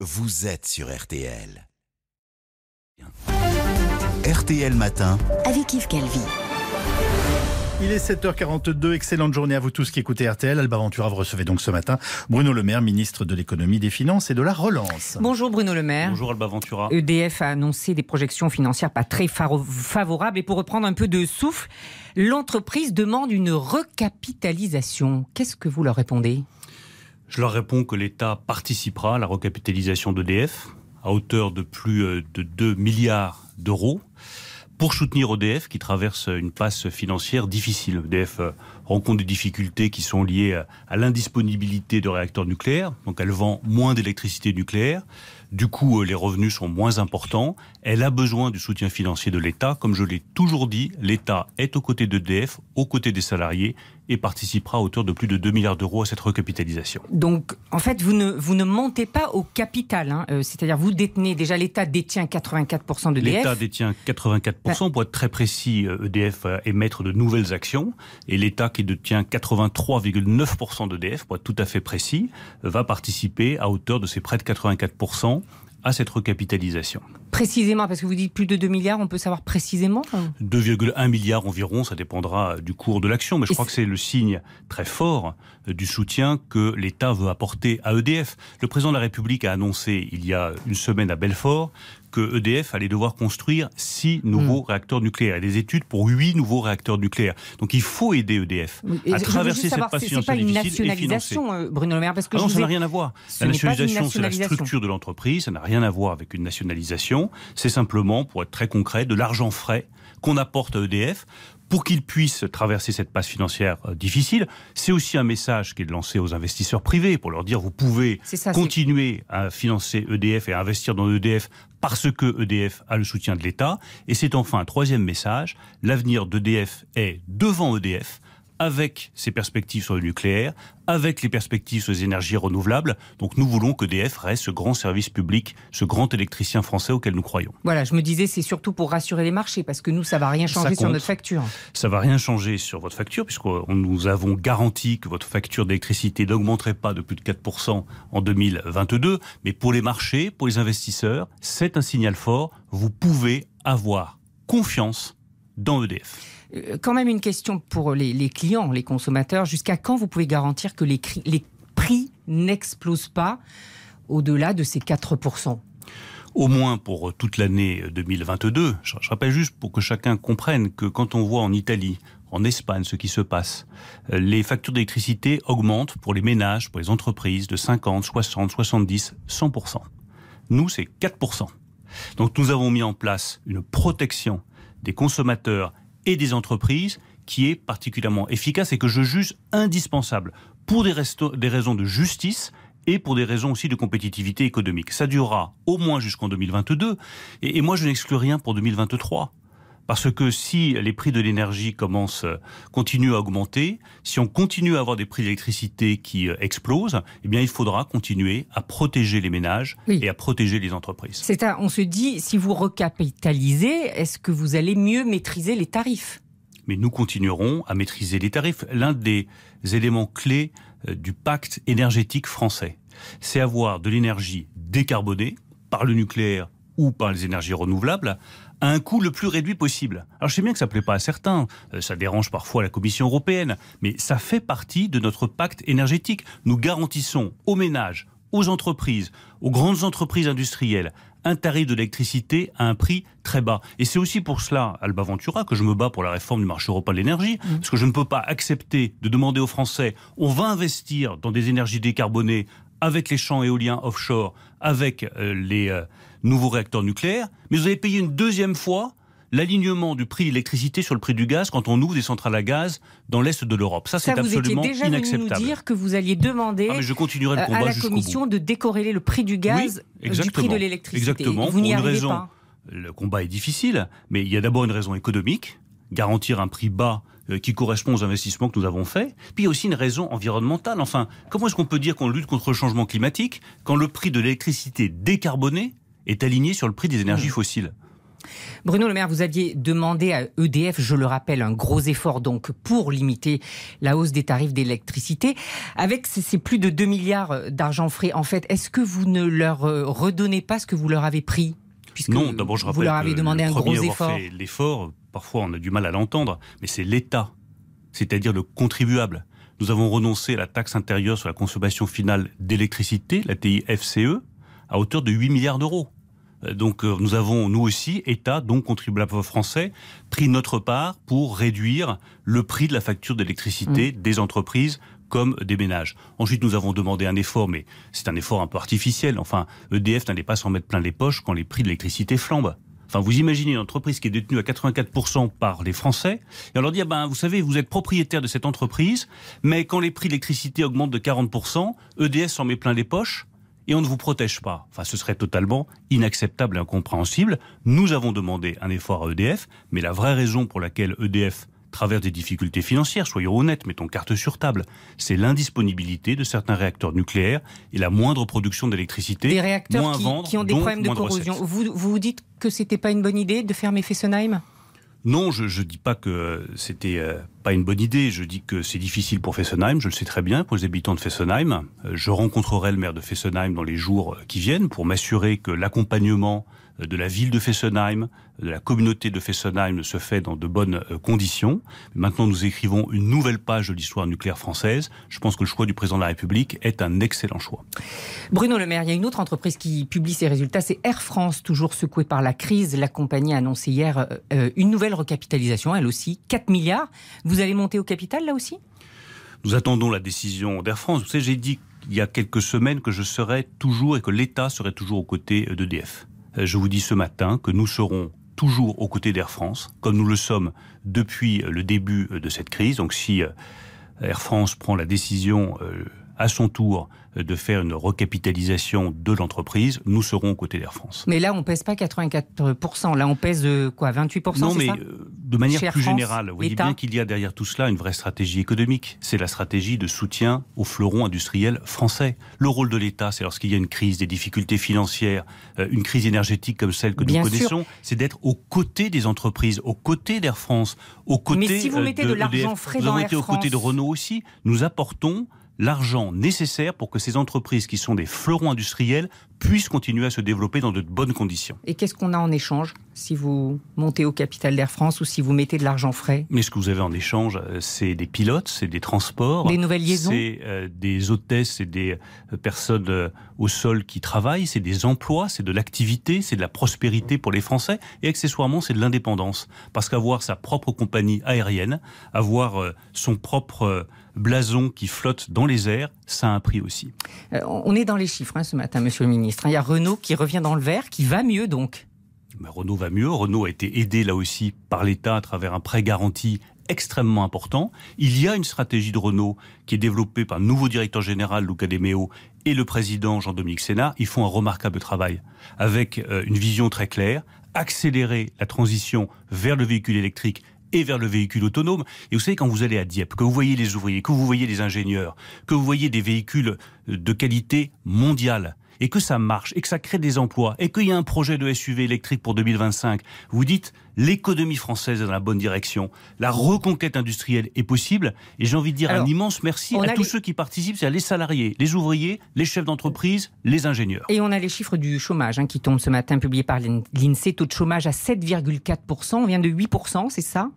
vous êtes sur RTL. RTL Matin. avec Yves Calvi. Il est 7h42, excellente journée à vous tous qui écoutez RTL. Alba Ventura, vous recevez donc ce matin Bruno Le Maire, ministre de l'économie, des finances et de la relance. Bonjour Bruno Le Maire. Bonjour Alba Ventura. EDF a annoncé des projections financières pas très favorables et pour reprendre un peu de souffle, l'entreprise demande une recapitalisation. Qu'est-ce que vous leur répondez? Je leur réponds que l'État participera à la recapitalisation d'EDF à hauteur de plus euh, de 2 milliards d'euros pour soutenir EDF qui traverse une passe financière difficile. EDF euh, rencontre des difficultés qui sont liées à- à l'indisponibilité de réacteurs nucléaires, donc elle vend moins d'électricité nucléaire. Du coup, euh, les revenus sont moins importants. Elle a besoin du soutien financier de l'État. Comme je l'ai toujours dit, l'État est aux côtés d'EDF, aux côtés des salariés et participera à hauteur de plus de 2 milliards d'euros à cette recapitalisation. Donc, en fait, vous ne, vous ne montez pas au capital. hein. Euh, C'est-à-dire, vous détenez, déjà l'État détient 84% de L'État d'EDF. détient 84%. Pour être très précis, EDF est maître de nouvelles actions. Et l'État qui détient 83,9% d'EDF, pour être tout à fait précis, va participer à hauteur de ces près de 84% à cette recapitalisation. Précisément, parce que vous dites plus de 2 milliards, on peut savoir précisément 2,1 milliards environ, ça dépendra du cours de l'action, mais je Et crois que c'est le signe très fort euh, du soutien que l'État veut apporter à EDF. Le président de la République a annoncé il y a une semaine à Belfort que EDF allait devoir construire six nouveaux réacteurs nucléaires et des études pour huit nouveaux réacteurs nucléaires. Donc il faut aider EDF Et à traverser cette financière pas une difficile et financer. nationalisation, euh, Bruno Le Maire, parce que Ah non, ça n'a ai- rien à voir. Ce La nationalisation, c'est la structure de l'entreprise, ça n'a rien à voir avec une nationalisation. C'est simplement, pour être très concret, de l'argent frais qu'on apporte à EDF pour qu'ils puissent traverser cette passe financière euh, difficile. C'est aussi un message qui est lancé aux investisseurs privés pour leur dire vous pouvez ça, continuer à financer EDF et à investir dans EDF parce que EDF a le soutien de l'État. Et c'est enfin un troisième message, l'avenir d'EDF est devant EDF avec ses perspectives sur le nucléaire, avec les perspectives sur les énergies renouvelables. Donc nous voulons qu'EDF reste ce grand service public, ce grand électricien français auquel nous croyons. Voilà, je me disais, c'est surtout pour rassurer les marchés, parce que nous, ça va rien changer sur notre facture. Ça va rien changer sur votre facture, puisque nous avons garanti que votre facture d'électricité n'augmenterait pas de plus de 4% en 2022. Mais pour les marchés, pour les investisseurs, c'est un signal fort. Vous pouvez avoir confiance dans EDF. Euh, Quand même une question pour les, les clients, les consommateurs. Jusqu'à quand vous pouvez garantir que les, cri- les prix n'explosent pas au-delà de ces 4% au moins pour toute l'année 2022. Je, je rappelle juste pour que chacun comprenne que quand on voit en Italie, en Espagne ce qui se passe, euh, les factures d'électricité augmentent pour les ménages, pour les entreprises de 50, 60, 70, 100%. Nous, c'est 4%. Donc nous avons mis en place une protection des consommateurs et des entreprises qui est particulièrement efficace et que je juge indispensable pour des, raisons de justice et pour des raisons aussi de compétitivité économique. Ça durera au moins jusqu'en 2022 et, et moi je n'exclus rien pour 2023. Parce que si les prix de l'énergie commencent, euh, continuent à augmenter, si on continue à avoir des prix d'électricité qui euh, explosent, eh bien il faudra continuer à protéger les ménages Oui. et à protéger les entreprises. C'est un- On se dit, si vous recapitalisez, est-ce que vous allez mieux maîtriser les tarifs? Mais nous continuerons à maîtriser les tarifs. L'un des éléments clés euh, du pacte énergétique français, c'est avoir de l'énergie décarbonée par le nucléaire ou par les énergies renouvelables à un coût le plus réduit possible. Alors je sais bien que ça plaît pas à certains, euh, ça dérange parfois la Commission européenne, mais ça fait partie de notre pacte énergétique. Nous garantissons aux ménages, aux entreprises, aux grandes entreprises industrielles un tarif de l'électricité à un prix très bas. Et c'est aussi pour cela, Alba Ventura, que je me bats pour la réforme du marché européen de l'énergie, parce que je ne peux pas accepter de demander aux Français, on va investir dans des énergies décarbonées avec les champs éoliens offshore, avec euh, les euh, nouveaux réacteurs nucléaires, mais vous allez payer une deuxième fois l'alignement du prix de l'électricité sur le prix du gaz quand on ouvre des centrales à gaz dans l'est de l'Europe. Ça, Ça, c'est vous étiez absolument déjà venu nous inacceptable. dire que vous alliez demander Ah, mais je continuerai le euh, combat à la Commission bout. de décorréler le prix du gaz Oui, du prix de l'électricité. Exactement, Et Vous n'y arrivez raison. pas. Le combat est difficile, mais il y a d'abord une raison économique, garantir un prix bas qui correspond aux investissements que nous avons faits. Puis il y a aussi une raison environnementale. Enfin, comment est-ce qu'on peut dire qu'on lutte contre le changement climatique quand le prix de l'électricité décarbonée est aligné sur le prix des énergies fossiles? Bruno Le Maire, vous aviez demandé à EDF, je le rappelle, un gros effort donc pour limiter la hausse des tarifs d'électricité. Avec ces plus de 2 milliards d'argent frais, en fait, est-ce que vous ne leur euh, redonnez pas ce que vous leur avez pris? Puisque non, d'abord je rappelle vous leur avez demandé un gros effort. L'effort, parfois on a du mal à l'entendre, mais c'est l'État, c'est-à-dire le contribuable. Nous avons renoncé à la taxe intérieure sur la consommation finale d'électricité, la TIFCE, à hauteur de 8 milliards d'euros. Euh, donc euh, nous avons, nous aussi, État, donc contribuable français, pris notre part pour réduire le prix de la facture d'électricité mmh. des entreprises comme des ménages. Ensuite, nous avons demandé un effort, mais c'est un effort un peu artificiel. Enfin, EDF n'allait pas s'en mettre plein les poches quand les prix de l'électricité flambent. Enfin, vous imaginez une entreprise qui est détenue à 84% par les Français, et on leur dit, ah ben, vous savez, vous êtes propriétaire de cette entreprise, mais quand les prix de l'électricité augmentent de 40%, EDF s'en met plein les poches, et on ne vous protège pas. Enfin, ce serait totalement inacceptable et incompréhensible. Nous avons demandé un effort à EDF, mais la vraie raison pour laquelle EDF traverse des difficultés financières, soyons honnêtes, mettons carte sur table, c'est l'indisponibilité de certains réacteurs nucléaires et la moindre production d'électricité. Des réacteurs qui, ont des problèmes de corrosion. Vous, vous dites que c'était pas une bonne idée de fermer Fessenheim? Non, je ne dis pas que c'était euh, pas une bonne idée. Je dis que c'est difficile pour Fessenheim. Je le sais très bien pour les habitants de Fessenheim. Euh, je rencontrerai le maire de Fessenheim dans les jours qui viennent pour m'assurer que l'accompagnement de la ville de Fessenheim, de la communauté de Fessenheim se fait dans de bonnes euh, conditions. Maintenant, nous écrivons une nouvelle page de l'histoire nucléaire française. Je pense que le choix du président de la République est un excellent choix. Bruno Le Maire, il y a une autre entreprise qui publie ses résultats, c'est Air France, toujours secouée par la crise. La compagnie a annoncé hier euh, euh, une nouvelle recapitalisation, elle aussi, 4 milliards. Vous allez monter au capital là aussi? Nous attendons la décision d'Air France. Vous savez, j'ai dit il y a quelques semaines que je serais toujours et que l'État serait toujours aux côtés d'EDF. Euh, je vous dis ce matin que nous serons toujours aux côtés d'Air France, comme nous le sommes depuis le début de cette crise. Donc si euh, Air France prend la décision euh, à son tour de faire une recapitalisation de l'entreprise, nous serons aux côtés d'Air France. Mais là, on pèse pas 84%, là on pèse quoi, 28% Non, mais de manière plus générale, vous voyez bien qu'il y a derrière tout cela une vraie stratégie économique. C'est la stratégie de soutien aux fleurons industriels français. Le rôle de l'État, c'est lorsqu'il y a une crise, des difficultés financières, euh, une crise énergétique comme celle que nous connaissons, c'est d'être aux côtés des entreprises, aux côtés d'Air France, aux côtés Mais si vous mettez de, l'argent frais dans Air France... aux côtés de Renault aussi. Nous apportons l'argent nécessaire pour que ces entreprises qui sont des fleurons industriels puissent continuer à se développer dans de bonnes conditions. Et qu'est-ce qu'on a en échange si vous montez au capital d'Air France ou si vous mettez de l'argent frais? Mais ce que vous avez en échange, euh, c'est des pilotes, c'est des transports, des nouvelles liaisons, c'est euh, des hôtesses et des euh, personnes au sol qui travaillent, c'est des emplois, c'est de l'activité, c'est de la prospérité pour les Français et accessoirement c'est de l'indépendance. Parce qu'avoir sa propre compagnie aérienne, avoir son propre blason qui flotte dans les airs, ça a un prix aussi. on est dans les chiffres hein, ce matin, monsieur le ministre. Il y a Renault qui revient dans le vert, qui va mieux donc. Renault va mieux. Renault a été aidé là aussi par l'État à travers un prêt garanti extrêmement important. Il y a une stratégie de Renault qui est développée par le nouveau directeur général Luca De Meo et le président Jean-Dominique Sénat. Ils font un remarquable travail avec euh, une vision très claire, accélérer la transition vers le véhicule électrique et vers le véhicule autonome. Et vous savez, quand vous allez à Dieppe, que vous voyez les ouvriers, que vous voyez les ingénieurs, que vous voyez des véhicules de qualité mondiale, et que ça marche et que ça crée des emplois et qu'il y a un projet de SUV électrique pour 2025, vous dites l'économie française est dans la bonne direction, la reconquête industrielle est possible et j'ai envie de dire un immense merci à tous ceux qui participent, c'est-à-dire les salariés, les ouvriers, les chefs d'entreprise, les ingénieurs. Et on a les chiffres du chômage hein, qui tombent ce matin, publiés par l'INSEE, taux de chômage à 7,4%, on vient de 8%, c'est ça?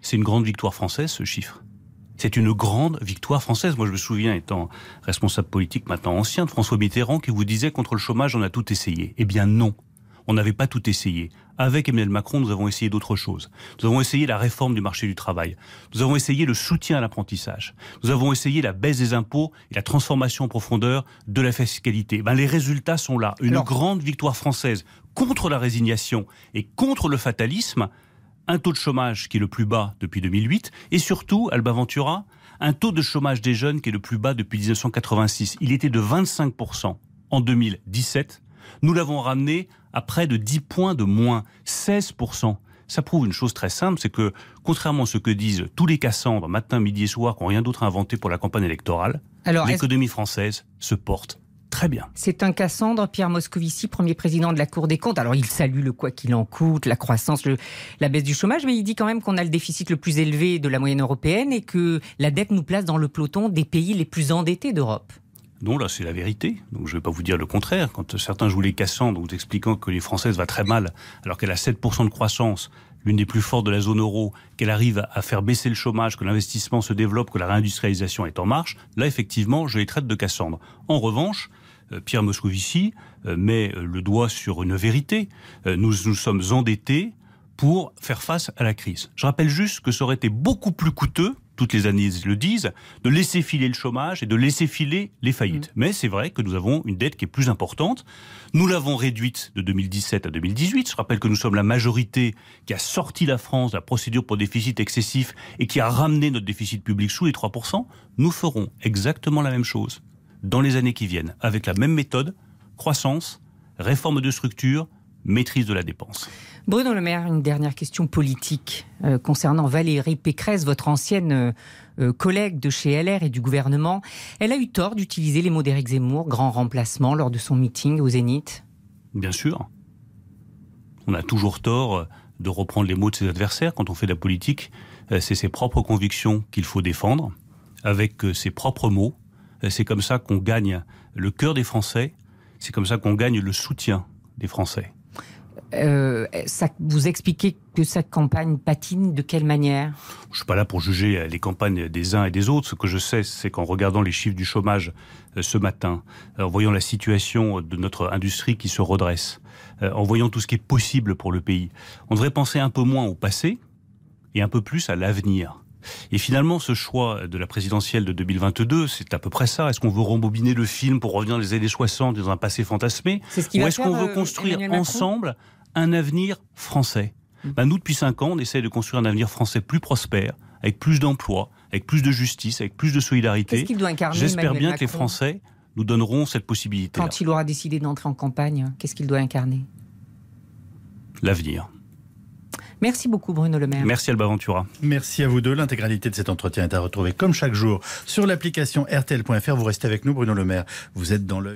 C'est une grande victoire française ce chiffre. C'est une grande victoire française. Moi, je me souviens, étant responsable politique maintenant ancien de François Mitterrand, qui vous disait contre le chômage, on a tout essayé. Eh bien non, on n'avait pas tout essayé. Avec Emmanuel Macron, nous avons essayé d'autres choses. Nous avons essayé la réforme du marché du travail. Nous avons essayé le soutien à l'apprentissage. Nous avons essayé la baisse des impôts et la transformation en profondeur de la fiscalité. Ben, les résultats sont là. Une grande victoire française contre la résignation et contre le fatalisme un taux de chômage qui est le plus bas depuis 2008, et surtout, Alba Ventura, un taux de chômage des jeunes qui est le plus bas depuis 1986. Il était de 25% en 2017. Nous l'avons ramené à près de 10 points de moins, 16%. Ça prouve une chose très simple, c'est que, contrairement à ce que disent tous les Cassandres, matin, midi et soir, qui n'ont rien d'autre à inventer pour la campagne électorale, l'économie française se porte très bien. C'est un Cassandre, Pierre Moscovici, premier président de la Cour des comptes. Alors il salue le quoi qu'il en coûte, la croissance, la baisse du chômage, mais il dit quand même qu'on a le déficit le plus élevé de la moyenne européenne et que la dette nous place dans le peloton des pays les plus endettés d'Europe. Non, là, c'est la vérité. Donc, je ne vais pas vous dire le contraire. Quand certains jouent les cassants, donc expliquant que les Françaises va très mal, alors qu'elle a 7% de croissance, l'une des plus fortes de la zone euro, qu'elle arrive à faire baisser le chômage, que l'investissement se développe, que la réindustrialisation est en marche, là, effectivement, je les traite de Cassandre. En revanche, euh, Pierre Moscovici euh, met euh, le doigt sur une vérité. Nous nous sommes endettés pour faire face à la crise. Je rappelle juste que ça aurait été beaucoup plus coûteux toutes les analyses le disent, de laisser filer le chômage et de laisser filer les faillites. Mm. Mais c'est vrai que nous avons une dette qui est plus importante. Nous l'avons réduite de 2017 à 2018. Je rappelle que nous sommes la majorité qui a sorti la France de la procédure pour déficit excessif et qui a ramené notre déficit public sous les 3%. Nous ferons exactement la même chose dans les années qui viennent, avec la même méthode, croissance, réforme de structure, maîtrise de la dépense. Bruno Le Maire, une dernière question politique euh, concernant Valérie Pécresse, votre ancienne euh, euh, collègue de chez LR et du gouvernement. Elle a eu tort d'utiliser les mots d'Éric Zemmour, grand remplacement, lors de son meeting au Zénith Bien sûr. On a toujours tort de reprendre les mots de ses adversaires quand on fait de la politique. C'est ses propres convictions qu'il faut défendre, avec ses propres mots. C'est comme ça qu'on gagne le cœur des Français. C'est comme ça qu'on gagne le soutien des Français. Euh, ça, vous expliquez que cette campagne patine de quelle manière? Je suis pas là pour juger les campagnes des uns et des autres. Ce que je sais, c'est qu'en regardant les chiffres du chômage euh, ce matin, euh, en voyant la situation de notre industrie qui se redresse, en voyant tout ce qui est possible pour le pays, on devrait penser un peu moins au passé et un peu plus à l'avenir. Et finalement, ce choix de la présidentielle de 2022, c'est à peu près ça. Est-ce qu'on veut rembobiner le film pour revenir dans les années 60 dans un passé fantasmé Ou est-ce qu'on veut construire ensemble un avenir français? Mmh. Ben, nous, depuis cinq ans, on essaie de construire un avenir français plus prospère, avec plus d'emplois, avec plus de justice, avec plus de solidarité. J'espère bien que les Français nous donneront cette possibilité. Quand il aura décidé d'entrer en campagne, qu'est-ce qu'il doit incarner? L'avenir. Merci beaucoup Bruno Le Maire. Merci Alba Ventura. Merci à vous deux. L'intégralité de cet entretien est à retrouver comme chaque jour sur l'application RTL.fr. Vous restez avec nous Bruno Le Maire. Vous êtes dans le